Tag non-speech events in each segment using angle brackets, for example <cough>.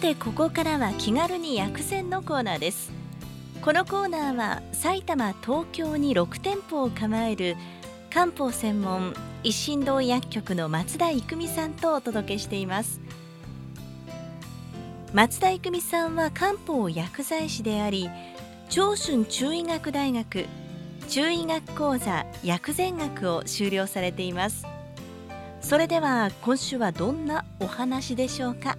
てここからは気軽に薬膳のコーナーです。このコーナーは埼玉東京に6店舗を構える漢方専門一心堂薬局の松田育美さんとお届けしています。松田育美さんは漢方薬剤師であり長春中医学大学中医学講座薬膳学を修了されています。それでは今週はどんなお話でしょうか？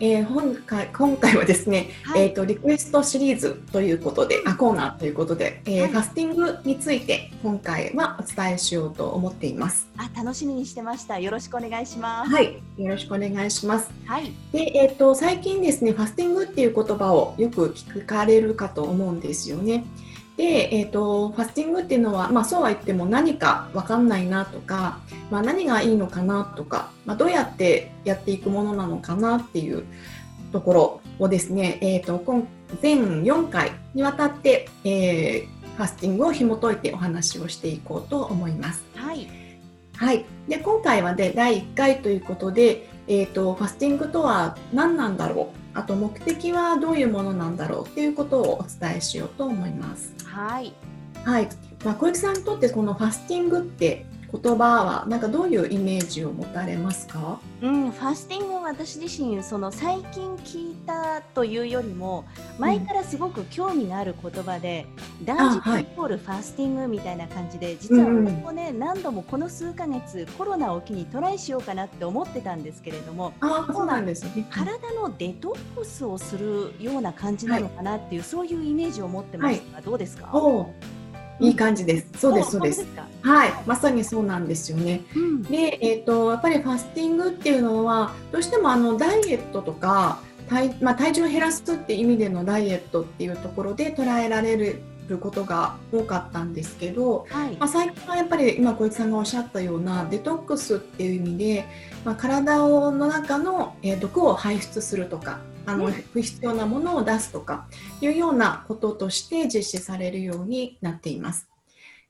えー、今回今回はですね、はい。えっ、とリクエストシリーズということで、あコーナーということで、えーはい。ファスティングについて今回はお伝えしようと思っています。あ楽しみにしてました。よろしくお願いします。はい、よろしくお願いします。はい。で、えっ、と最近ですね、ファスティングっていう言葉をよく聞かれるかと思うんですよね。で、えっ、とファスティングっていうのは、まあそうは言っても何かわかんないなとか、まあ何がいいのかなとか、まあどうやってやっていくものなのかなっていうところをですね、えっ、と今全4回にわたって、えーファスティングを紐解いてお話をしていこうと思います。はいはい、で今回はで第1回ということで、えー、とファスティングとは何なんだろう？あと目的はどういうものなんだろう？っていうことをお伝えしようと思います。はい。はい。まあ、小雪さんにとってこのファスティングって言葉はなんかどういうイメージを持たれますか？うん、ファスティングは私自身その最近聞いたというよりも前からすごく興味がある言葉で、断食はいイコールファスティングみたいな感じで実はうんうん。私もね、何度もこの数ヶ月コロナを機にトライしようかなって思ってたんですけれどもああそうなんですね。体のデトックスをするような感じなのかなっていう、そういうイメージを持ってますが、どうですか？いい感じです。そうですそうです。はい、まさにそうなんですよね。うんで、えー、とやっぱりファスティングっていうのはどうしてもあのダイエットとか体,、まあ、体重を減らすっていう意味でのダイエットっていうところで捉えられることが多かったんですけど、はいまあ、最近はやっぱり今小池さんがおっしゃったようなデトックスっていう意味で、まあ、体の中の、えー毒を排出するとかあのうん不必要なものを出すとかいうようなこととして実施されるようになっています。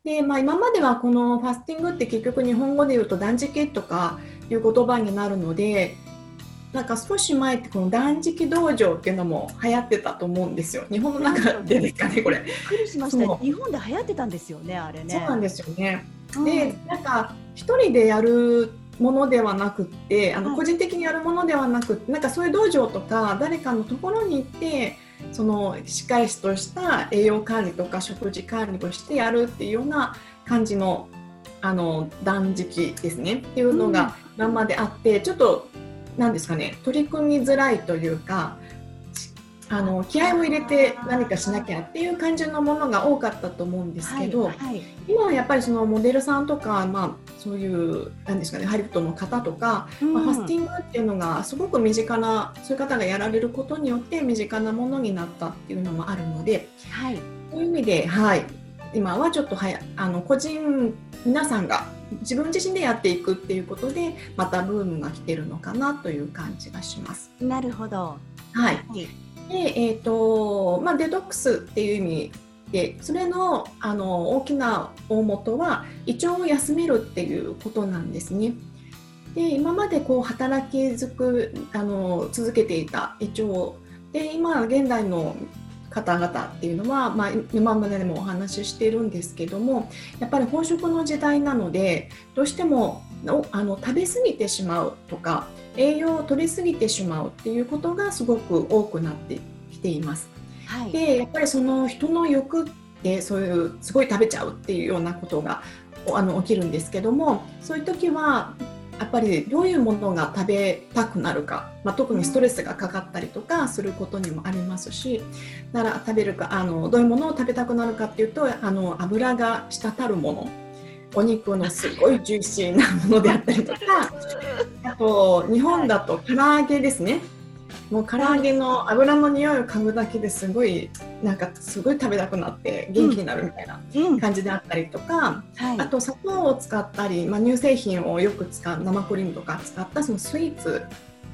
でまあ、今まではこのファスティングって結局日本語で言うと断食とかいう言葉になるのでなんか少し前ってこの断食道場っていうのも流行ってたと思うんですよ日本の中でですかねこれ。びっくりしました日本で流行ってたんですよねあれねそうなんですよね。うんでなんか一人でやるものではなくってあのはい個人的にやるものではなくってなんかそういう道場とか誰かのところに行ってそのしっかりとした栄養管理とか食事管理をしてやるっていうような感じのあの断食ですね。っていうのが今まであって、ちょっとなんですかね取り組みづらいというかしあの気合を入れて何かしなきゃっていう感じのものが多かったと思うんですけど、はいはい今はやっぱりそのモデルさんとか、まあ、そういうなんですかねハリウッドの方とか、まあ、ファスティングっていうのがすごく身近なそういう方がやられることによって身近なものになったっていうのもあるのではいそういう意味で、はい、今はちょっとはやあの個人皆さんが自分自身でやっていくっていうことでまたブームが来てるのかなという感じがします。なるほど。はい、はい。で、えーとまあ、デトックスっていう意味でそれのあの大きな大元は胃腸を休めるっていうことなんですね。で今までこう働きづくあの続けていた胃腸で今現代の方々っていうのは、まあ、今まででもお話ししてるんですけどもやっぱり飽食の時代なのでどうしてもおあの食べ過ぎてしまうとか栄養を取りすぎてしまうっていうことがすごく多くなってきています。はい。でやっぱりその人の欲ってそういうすごい食べちゃうっていうようなことがおあの起きるんですけどもそういう時はやっぱりどういうものが食べたくなるか、まあ、特にストレスがかかったりとかすることにもありますしだから食べるかあのどういうものを食べたくなるかっていうとあの油が滴るものお肉のすごいジューシーなものであったりとかあと日本だと唐揚げですね。もう唐揚げの油の匂いを嗅ぐだけですごいなんかすごい食べたくなって元気になるみたいなうん。感じであったりとか、はい。あと砂糖を使ったり、まあ、乳製品をよく使う生クリームとか使ったそのスイーツ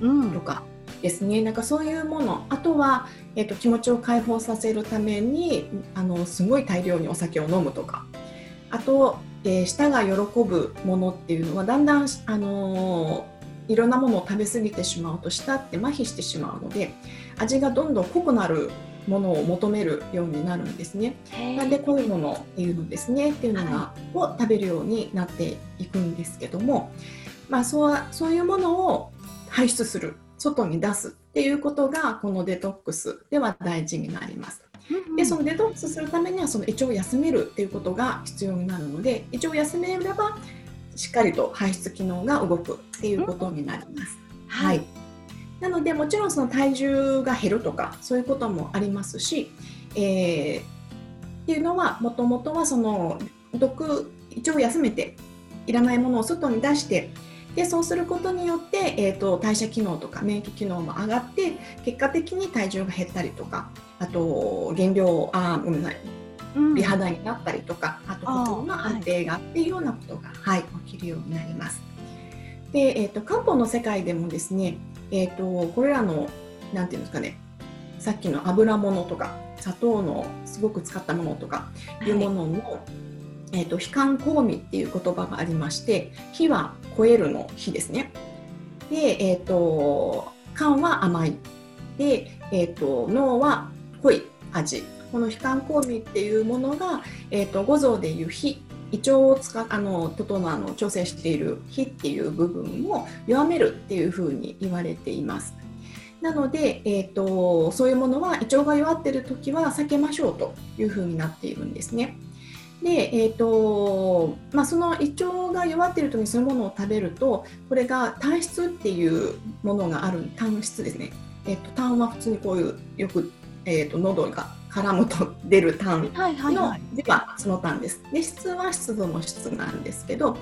うん。とかですね、なんかそういうもの。あとは、えっと気持ちを解放させるためにあのすごい大量にお酒を飲むとか。あと、えー舌が喜ぶものっていうのはだんだん、あのーいろんなものを食べ過ぎてしまうと舌って麻痺してしまうので味がどんどん濃くなるものを求めるようになるんですね。なんでこういうものっていうのですねっていうのが、を食べるようになっていくんですけども、まあ、そうそういうものを排出する外に出すっていうことがこのデトックスでは大事になります。でそのデトックスするためにはその胃腸を休めるっていうことが必要になるので胃腸を休めればしっかりと排出機能が動くっていうことになります。はい、なのでもちろんその体重が減るとかそういうこともありますし、えーっていうのはもともとはその毒胃腸を休めていらないものを外に出してでそうすることによって、えー、と代謝機能とか免疫機能も上がって結果的に体重が減ったりとかあと減量あごめんなさいうん。美肌になったりとか、あとあー心の安定がっていうようなことが、はい起きるようになります。で、えー、と漢方の世界でもですね、えー、とこれらのなんていうんですかねさっきの油物とか砂糖のすごく使ったものとかいうものの、えー、と非寒香味っていう言葉がありまして火は超えるの火ですね。で、えー、と寒は甘いで、えー、と脳は濃い味この非寒香味っていうものが、えー、と五臓でいう火胃腸を使あの整あの調整している火っていう部分を弱めるっていうふうに言われています。なので、えー、とそういうものは胃腸が弱っている時は避けましょうというふうになっているんですね。で、えーとまあ、その胃腸が弱っている時にそういうものを食べるとこれが単質っていうものがある単質ですね。えー、と痰は普通にこういうよく、えー、と喉が絡むと出る痰はいはいのはい。ではその単です。で質は湿度の質なんですけど、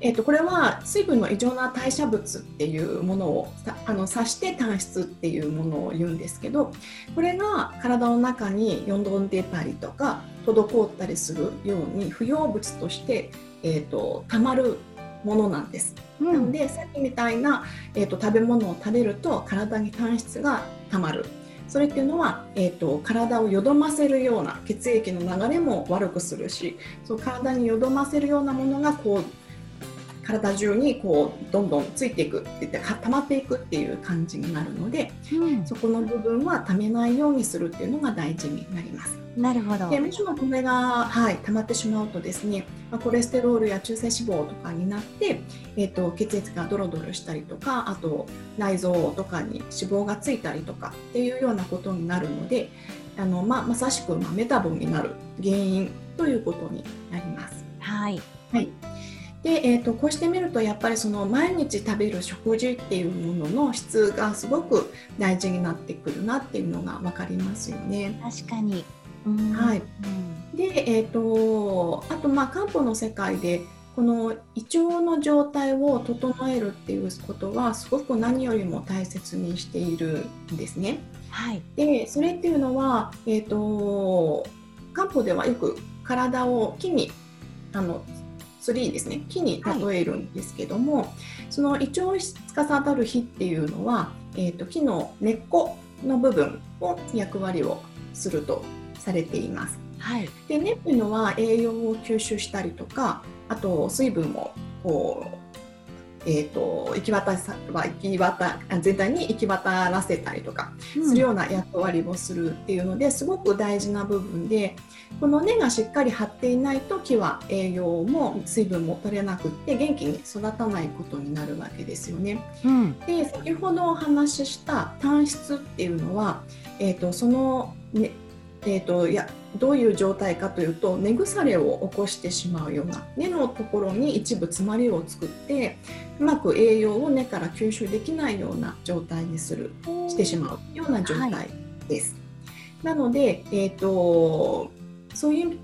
えっとこれは水分の異常な代謝物っていうものをさあの指して単質っていうものを言うんですけどこれが体の中によどんでたりとか滞ったりするように不要物として、えっと溜まるものなんです。うんなのでさっきみたいな、えー、と食べ物を食べると体に単質がたまるそれっていうのは、えー、と体をよどませるような血液の流れも悪くするしそう体によどませるようなものがこう体中にこうどんどんついていくって言ってか溜まっていくっていう感じになるのでうんそこの部分は溜めないようにするっていうのが大事になります。なるほど。でもしもこれが、はい、溜まってしまうとですね、まあ、コレステロールや中性脂肪とかになって、えー、と血液がドロドロしたりとかあと内臓とかに脂肪がついたりとかっていうようなことになるのであの、まあ、まさしく、まあ、メタボになる原因ということになります。はい。はいでえー、とこうしてみるとやっぱりその毎日食べる食事っていうものの質がすごく大事になってくるなっていうのが分かりますよね。確かに。うんはいうんで、えー、とあとまあ漢方の世界でこの胃腸の状態を整えるっていうことはすごく何よりも大切にしているんですね。はい。でそれっていうのは、えー、と漢方ではよく体を木にあのツリーですね木に例えるんですけども、その胃腸を司る火っていうのは、えー、と木の根っこの部分を役割をするとされています。はい。で根っていうのは栄養を吸収したりとかあと水分もこう、えー、と行き渡さ行き渡あ全体に行き渡らせたりとかするような役割をするっていうのですごく大事な部分でこの根がしっかり張っていないと木は栄養も水分も取れなくって元気に育たないことになるわけですよね。うん。で先ほどお話しした単質っていうのは、えー、とその、ねえー、といやどういう状態かというと根腐れを起こしてしまうような根のところに一部詰まりを作ってうまく栄養を根から吸収できないような状態にするしてしまうような状態です。なので、えー、とそういう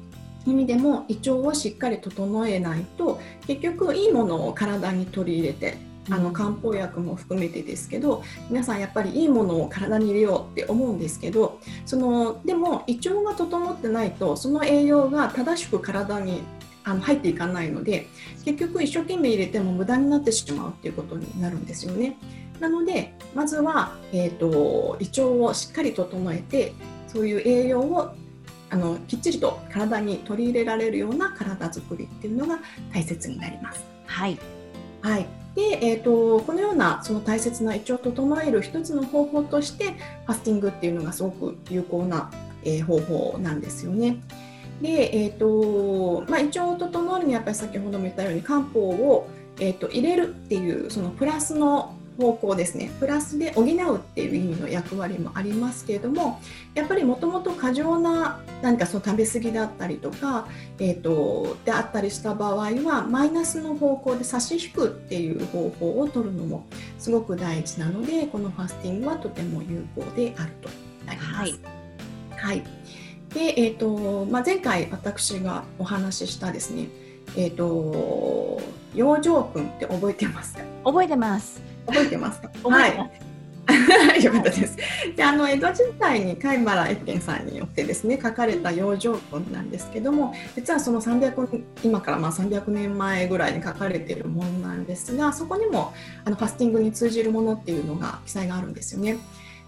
意味でも胃腸をしっかり整えないと結局いいものを体に取り入れてあの漢方薬も含めてですけど皆さんやっぱりいいものを体に入れようって思うんですけどそのでも胃腸が整ってないとその栄養が正しく体にあの入っていかないので結局一生懸命入れても無駄になってしまうっていうことになるんですよね。なのでまずは、えーと、胃腸をしっかり整えてそういう栄養をあのきっちりと体に取り入れられるような体づくりっていうのが大切になります。はい、はいでえーと、このようなその大切な胃腸を整える一つの方法としてファスティングっていうのがすごく有効な、えー、方法なんですよね。で、えーとまあ、胃腸を整えるにはやっぱり先ほども言ったように漢方を、えーと入れるっていうそのプラスの方向ですね。プラスで補うっていう意味の役割もありますけれどもやっぱりもともと過剰な何かその食べ過ぎだったりとか、えーと、であったりした場合はマイナスの方向で差し引くっていう方法を取るのもすごく大事なのでこのファスティングはとても有効であるとなります。はい、はい。でえーとまあ、前回私がお話ししたですね、えーと、養生君って覚えてますか？覚えてます覚えてますか？はい。<laughs> よかったです。であの江戸時代に貝原越見さんによってですね書かれた養生本なんですけども実はその300今からまあ300年前ぐらいに書かれているものなんですがそこにもあのファスティングに通じるものっていうのが記載があるんですよね。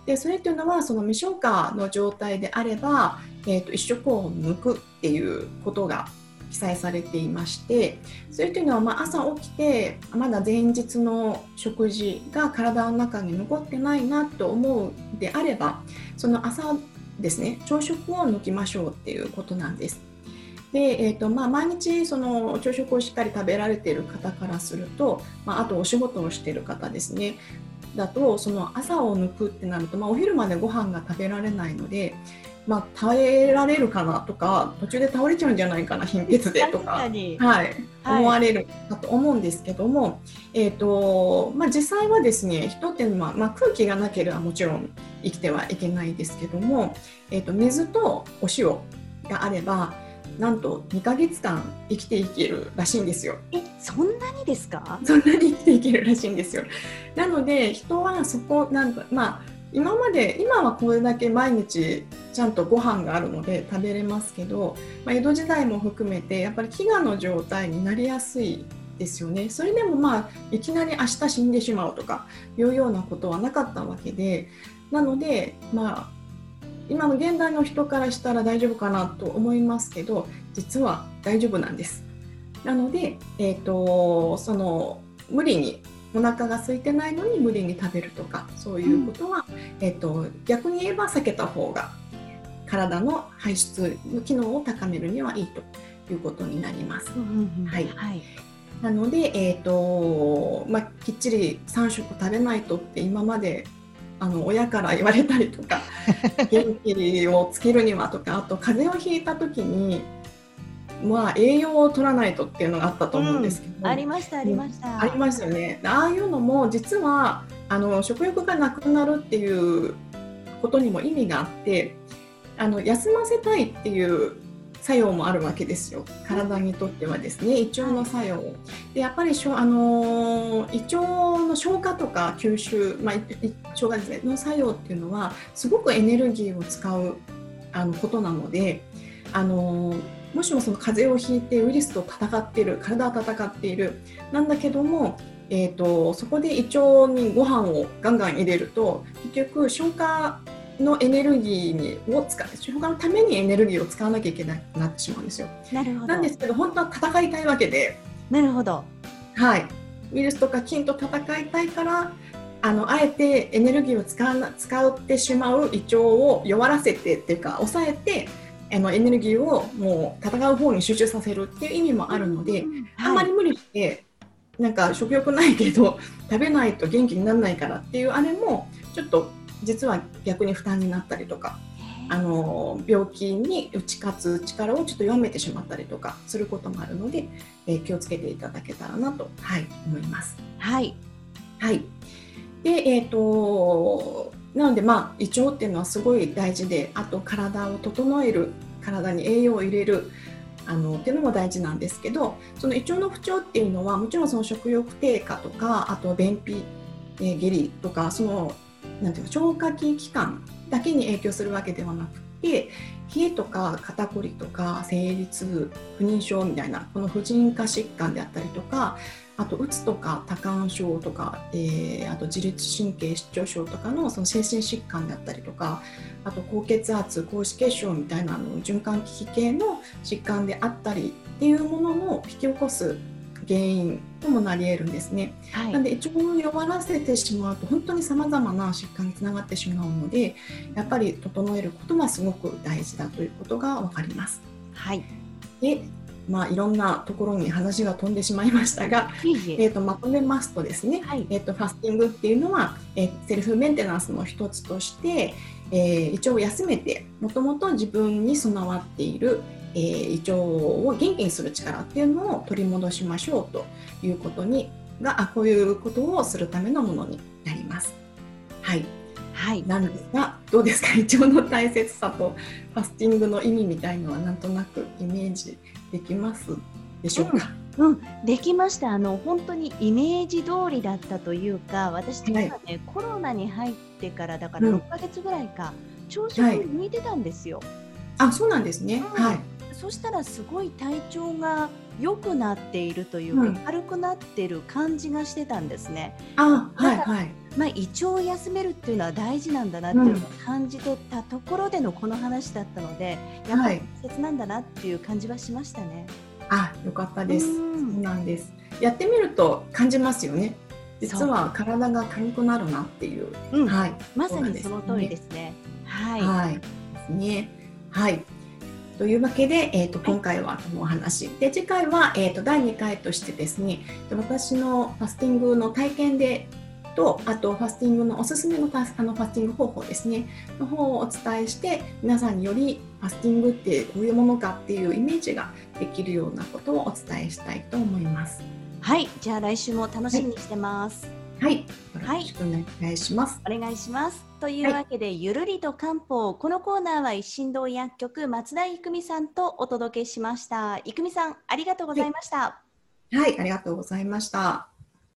でそれっていうのはその未消化の状態であれば、えーと、と一食を抜くっていうことが記載されていましてそれというのはま朝起きてまだ前日の食事が体の中に残ってないなと思うであればその朝ですね朝食を抜きましょうっていうことなんです。でえーとまあ、毎日その朝食をしっかり食べられている方からすると、まあ、あとお仕事をしている方ですねだとその朝を抜くってなると、まあ、お昼までご飯が食べられないのでまあ、耐えられるかなとか途中で倒れちゃうんじゃないかな貧血でとか、<laughs> はい、はい、思われるかと思うんですけども、えーとまあ、実際はですね人ってまあ、まあ、空気がなければもちろん生きてはいけないですけども、えーと、水とお塩があればなんと2ヶ月間生きていけるらしいんですよ。えそんなにですか？そんなに生きていけるらしいんですよ。なので人はそこなんかまあ今まで今はこれだけ毎日ちゃんとご飯があるので食べれますけど、まあ、江戸時代も含めてやっぱり飢餓の状態になりやすいですよねそれでもまあいきなり明日死んでしまうとかいうようなことはなかったわけでなのでまあ今の現代の人からしたら大丈夫かなと思いますけど実は大丈夫なんです。なので、えーとその無理にお腹が空いてないのに無理に食べるとかそういうことは、うん、えっと、逆に言えば避けた方が体の排出の機能を高めるにはいいということになります。はい、はい。なので、えーとまあ、きっちり3食食べないとって今まであの親から言われたりとか <laughs> 元気をつけるにはとかあと風邪をひいた時にまあ、栄養を取らないとっていうのがあったと思うんですけど、うん、ありましたありました、ありますよね。ああいうのも実はあの食欲がなくなるっていうことにも意味があってあの休ませたいっていう作用もあるわけですよ。体にとってはですね。胃腸の作用。でやっぱりしょ、あの胃腸の消化とか吸収、まあ、胃腸がですねの作用っていうのはすごくエネルギーを使うあのことなのであのもしもその風邪をひいてウイルスと戦っている体は戦っているなんだけども、えーと、そこで胃腸にご飯をガンガン入れると結局消化のエネルギーにを使消化のためにエネルギーを使わなきゃいけなくなってしまうんですよ。なるほどなんですけど本当は戦いたいわけで。なるほど。はい。ウイルスとか菌と戦いたいからあのあえてエネルギーを使わ使ってしまう胃腸を弱らせてっていうか抑えてあのエネルギーをもう戦う方に集中させるっていう意味もあるので、あんまり無理してなんか食欲ないけど <laughs> 食べないと元気にならないからっていうあれもちょっと実は逆に負担になったりとかあの病気に打ち勝つ力をちょっと弱めてしまったりとかすることもあるので、えー、気をつけていただけたらなと、はい、思います。はい、はい、でえーとなのでまあ胃腸っていうのはすごい大事であと体を整える体に栄養を入れるあのっていうのも大事なんですけどその胃腸の不調っていうのはもちろんその食欲低下とかあと便秘、えー、下痢とかそのなんていうか消化器器官だけに影響するわけではなくて冷えとか肩こりとか生理痛不妊症みたいなこの婦人科疾患であったりとかあとうつとか多汗症とか、えー、あと自律神経失調症とかのその精神疾患であったりとかあと高血圧高脂血症みたいなの循環器系の疾患であったりっていうものの引き起こす原因ともなり得るんですね。はい、なので胃腸を弱らせてしまうと本当にさまざまな疾患につながってしまうのでやっぱり整えることはすごく大事だということが分かります。はい、でまあ、いろんなところに話が飛んでしまいましたが、えーと、まとめますとですね、はい、えーと、ファスティングっていうのは、えー、セルフメンテナンスの一つとして、えー、胃腸を休めてもともと自分に備わっている、えー、胃腸を元気にする力っていうのを取り戻しましょうということにがあこういうことをするためのものになります。はい。はい、なんですがどうですか？胃腸の大切さとファスティングの意味みたいのはなんとなくイメージできます？でしょうか、うん、うん、できました。あの本当にイメージ通りだったというか私実はね、はい、コロナに入ってからだから6か月ぐらいか、うん、調子に似てたんですよ。はい、あそうなんですね、はい、そしたらすごい体調が良くなっているというか、うん、軽くなってる感じがしてたんですね。あはいはいまあ、胃腸を休めるっていうのは大事なんだなっていうのを感じてたところでのこの話だったので、うん、やっぱり大切なんだなっていう感じはしましたね。はい、あよかったです、うん、そうなんです。やってみると感じますよね。実は体が軽くなるなっていう、うん、はい、まさにその通りですね。はい、はい、ですね。はい。というわけで、えーと、今回はこのお話、で次回は、えーと、第2回としてですね私のファスティングの体験でとあとファスティングのおすすめのあのファスティング方法ですね。の方をお伝えして皆さんによりファスティングってこういうものかっていうイメージができるようなことをお伝えしたいと思います。はい。じゃあ来週も楽しみにしてます。はい、はい、よろしくお願いします。お願いします。というわけで、はい、ゆるりと漢方。このコーナーは一心堂薬局松田育美さんとお届けしました。育美さんありがとうございました、はい、はい、ありがとうございました